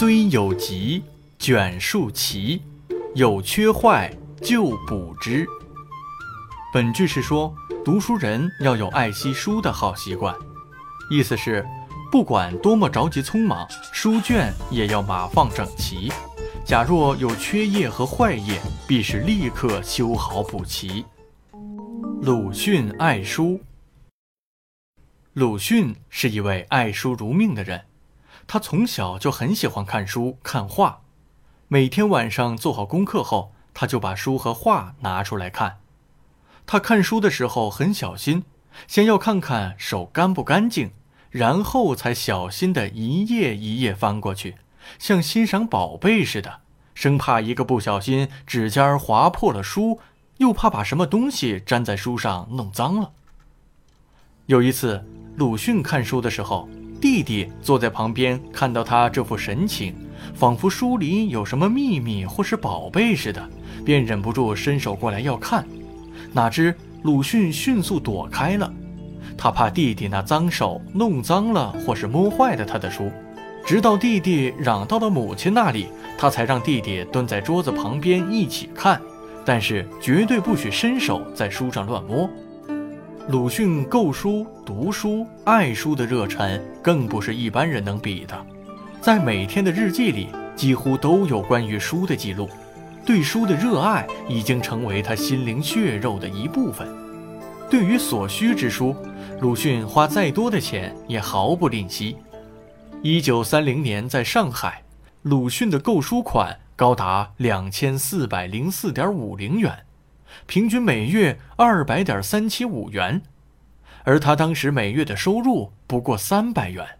虽有疾，卷数齐，有缺坏就补之。本句是说，读书人要有爱惜书的好习惯，意思是，不管多么着急匆忙，书卷也要码放整齐。假若有缺页和坏页，必是立刻修好补齐。鲁迅爱书。鲁迅是一位爱书如命的人，他从小就很喜欢看书、看画。每天晚上做好功课后，他就把书和画拿出来看。他看书的时候很小心，先要看看手干不干净，然后才小心的一页一页翻过去，像欣赏宝贝似的，生怕一个不小心指尖划破了书，又怕把什么东西粘在书上弄脏了。有一次。鲁迅看书的时候，弟弟坐在旁边，看到他这副神情，仿佛书里有什么秘密或是宝贝似的，便忍不住伸手过来要看。哪知鲁迅迅速躲开了，他怕弟弟那脏手弄脏了或是摸坏了他的书。直到弟弟嚷到了母亲那里，他才让弟弟蹲在桌子旁边一起看，但是绝对不许伸手在书上乱摸。鲁迅购书、读书、爱书的热忱，更不是一般人能比的。在每天的日记里，几乎都有关于书的记录。对书的热爱已经成为他心灵血肉的一部分。对于所需之书，鲁迅花再多的钱也毫不吝惜。一九三零年，在上海，鲁迅的购书款高达两千四百零四点五零元。平均每月二百点三七五元，而他当时每月的收入不过三百元。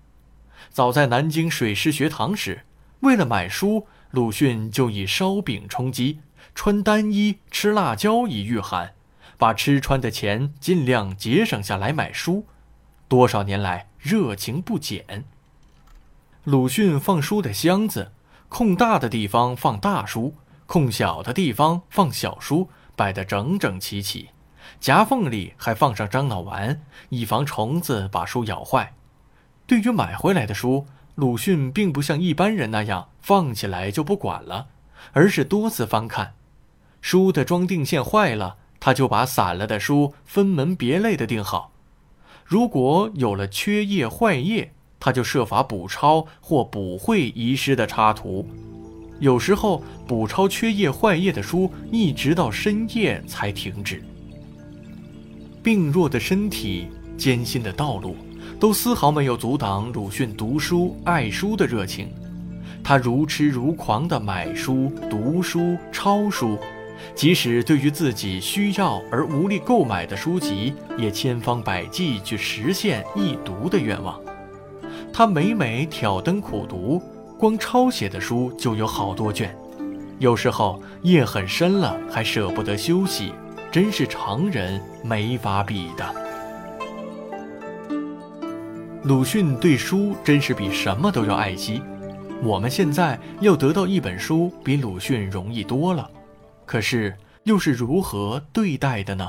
早在南京水师学堂时，为了买书，鲁迅就以烧饼充饥、穿单衣、吃辣椒以御寒，把吃穿的钱尽量节省下来买书。多少年来，热情不减。鲁迅放书的箱子，空大的地方放大书，空小的地方放小书。摆得整整齐齐，夹缝里还放上樟脑丸，以防虫子把书咬坏。对于买回来的书，鲁迅并不像一般人那样放起来就不管了，而是多次翻看。书的装订线坏了，他就把散了的书分门别类的订好。如果有了缺页坏页，他就设法补抄或补绘遗失的插图。有时候补抄缺页坏页的书，一直到深夜才停止。病弱的身体，艰辛的道路，都丝毫没有阻挡鲁迅读书爱书的热情。他如痴如狂地买书、读书、抄书，即使对于自己需要而无力购买的书籍，也千方百计去实现一读的愿望。他每每挑灯苦读。光抄写的书就有好多卷，有时候夜很深了还舍不得休息，真是常人没法比的。鲁迅对书真是比什么都要爱惜，我们现在要得到一本书比鲁迅容易多了，可是又是如何对待的呢？